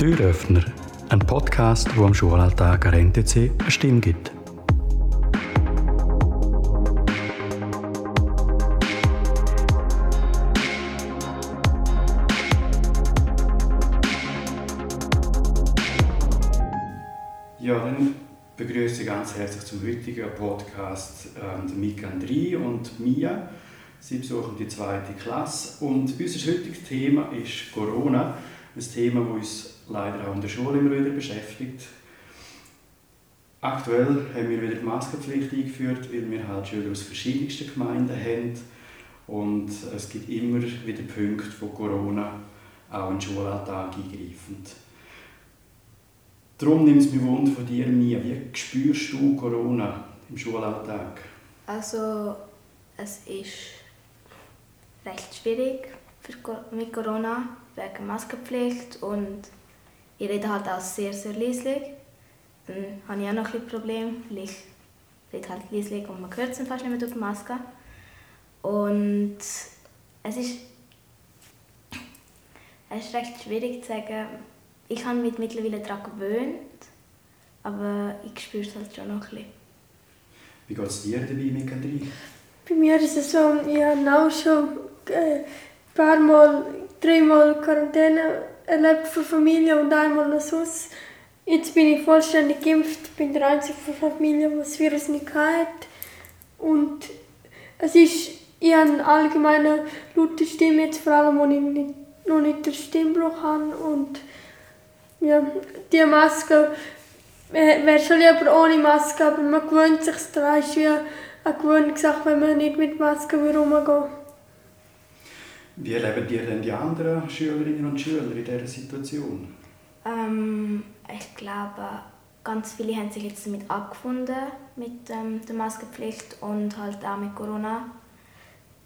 Türöffner, ein Podcast, wo am Schulalltag an NTC eine Stimme gibt. Ja, dann begrüße ich ganz herzlich zum heutigen Podcast ähm, Mika Andri und Mia. Sie besuchen die zweite Klasse und unser heutiges Thema ist Corona. Ein Thema, das uns leider auch in der Schule immer wieder beschäftigt. Aktuell haben wir wieder die Maskenpflicht eingeführt, weil wir halt Schüler aus verschiedensten Gemeinden haben. Und es gibt immer wieder Punkte von Corona auch in den Schulalltag eingreifen. Darum nimmt es mich Wunder von dir, Mia. Wie spürst du Corona im Schulalltag? Also, es ist recht schwierig mit Corona wegen Maskenpflicht und ich rede halt auch sehr, sehr leislich. Dann habe ich auch noch ein Problem, weil ich rede halt leislich und man hört es fast nicht mehr durch die Maske. Und es ist, es ist recht schwierig zu sagen, ich habe mich mittlerweile daran gewöhnt, aber ich spüre es halt schon noch ein bisschen. Wie geht es dir dabei mit Kadri? Bei mir ist es so, ich habe auch schon äh, ein paar Mal, dreimal Quarantäne erlebt für Familie und einmal noch sonst. Jetzt bin ich vollständig geimpft, bin der einzige von Familie, der das Virus nicht hat. Und es ist, ich habe eine allgemeine laute Stimme, jetzt vor allem, wo ich nicht, noch nicht den Stimmbruch habe. Und ja, die Maske wäre schon lieber ohne Maske, aber man gewöhnt sich daran. Es ist wie eine Gewöhnungssache, wenn man nicht mit Maske rumgehen Wie erleben dir denn die anderen Schülerinnen und Schüler in dieser Situation? Ähm, ich glaube, ganz viele haben sich jetzt damit abgefunden, mit ähm, der Maskenpflicht und halt auch mit Corona.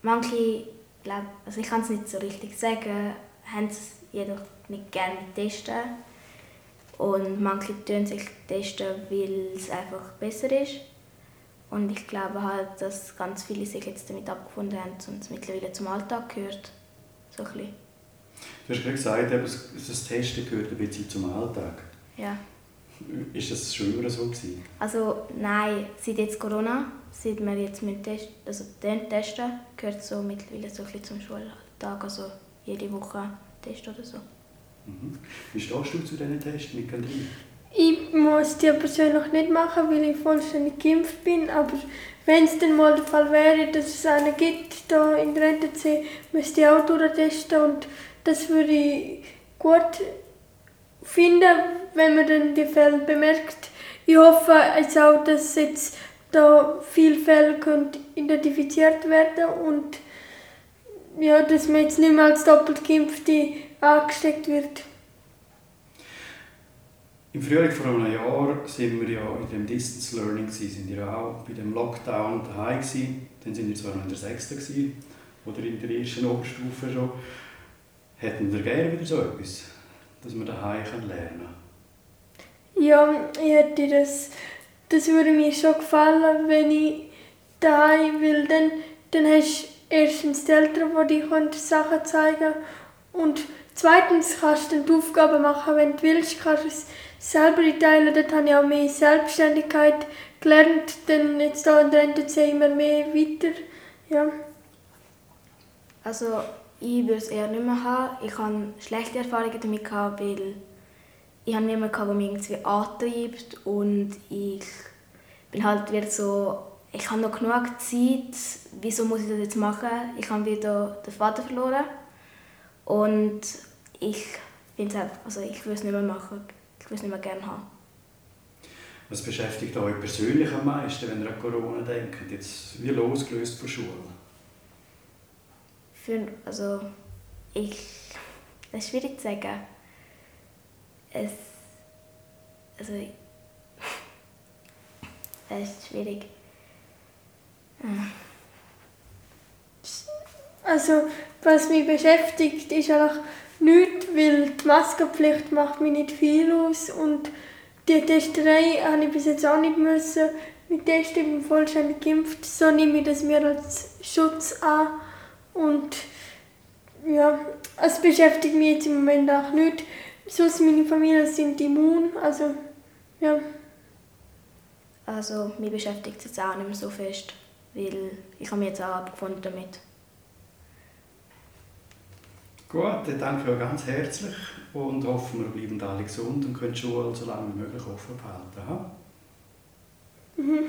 Manche, glaub, also ich kann es nicht so richtig sagen, haben es jedoch nicht gerne testen und manche tun sich testen, weil es einfach besser ist. Und ich glaube halt, dass ganz viele sich jetzt damit abgefunden haben und es mittlerweile zum Alltag gehört. So ein bisschen. Du hast gerade gesagt, das Testen gehört ein bisschen zum Alltag. Ja. Ist das schon immer so gewesen? Also nein, seit jetzt Corona, seit wir jetzt mit Test, also den testen, gehört so mittlerweile so ein bisschen zum Schulalltag, also jede Woche Test oder so. Mhm. Wie stehst du zu diesen Tests mit Kandrin? Muss die persönlich nicht machen, weil ich vollständig geimpft bin, aber wenn es dann mal der Fall wäre, dass es einen gibt da in der NTC, müsste ich auch durchtesten und das würde ich gut finden, wenn man dann die Fälle bemerkt. Ich hoffe jetzt auch, dass jetzt da viele Fälle identifiziert werden und ja, dass man jetzt nicht mehr als doppelt Geimpfte angesteckt wird. Im Frühling vor einem Jahr sind wir ja in dem Distance Learning gewesen, sind wir auch bei dem Lockdown daheim gewesen. Dann sind wir zwar noch in der sechsten gewesen, oder in der ersten Oberstufe schon. Hätten wir gerne wieder so etwas, dass wir daheim lernen können? Ja, ich hätte das, das würde mir schon gefallen, wenn ich daheim will. Dann, dann hast du erstens die Eltern, die dir Sachen zeigen können und zweitens kannst du die Aufgaben machen, wenn du willst, kannst du selber teilen. Dort habe ich auch mehr Selbstständigkeit gelernt, dann jetzt in der NTC immer mehr weiter. Ja. Also ich würde es eher nicht mehr haben. Ich hatte schlechte Erfahrungen damit, gehabt, weil ich habe niemanden, der mich irgendwie antreibt und ich bin halt wieder so, ich habe noch genug Zeit, wieso muss ich das jetzt machen? Ich habe wieder den Vater verloren und ich finde einfach, also ich würde es nicht mehr machen, ich würde es nicht mehr gerne haben. Was beschäftigt euch persönlich am meisten, wenn ihr an Corona denkt, jetzt wie losgelöst von Schule? Für, also ich, das ist schwierig zu sagen. Es, also, es ist schwierig. Also, was mich beschäftigt, ist einfach nichts, weil die Maskenpflicht macht mir nicht viel aus und die Testerei habe ich bis jetzt auch nicht müssen. Mit Testen bin ich vollständig geimpft, so nehme ich das mir als Schutz an und ja, es beschäftigt mich jetzt im Moment auch nicht, sonst meine Familie sind immun, also ja. Also mich beschäftigt es jetzt auch nicht mehr so fest, weil ich habe mich jetzt auch abgefunden damit. Gut, dann danke ich euch ganz herzlich und hoffen, wir bleiben alle gesund und können die Schule so lange wie möglich offen behalten. Ha? Mhm.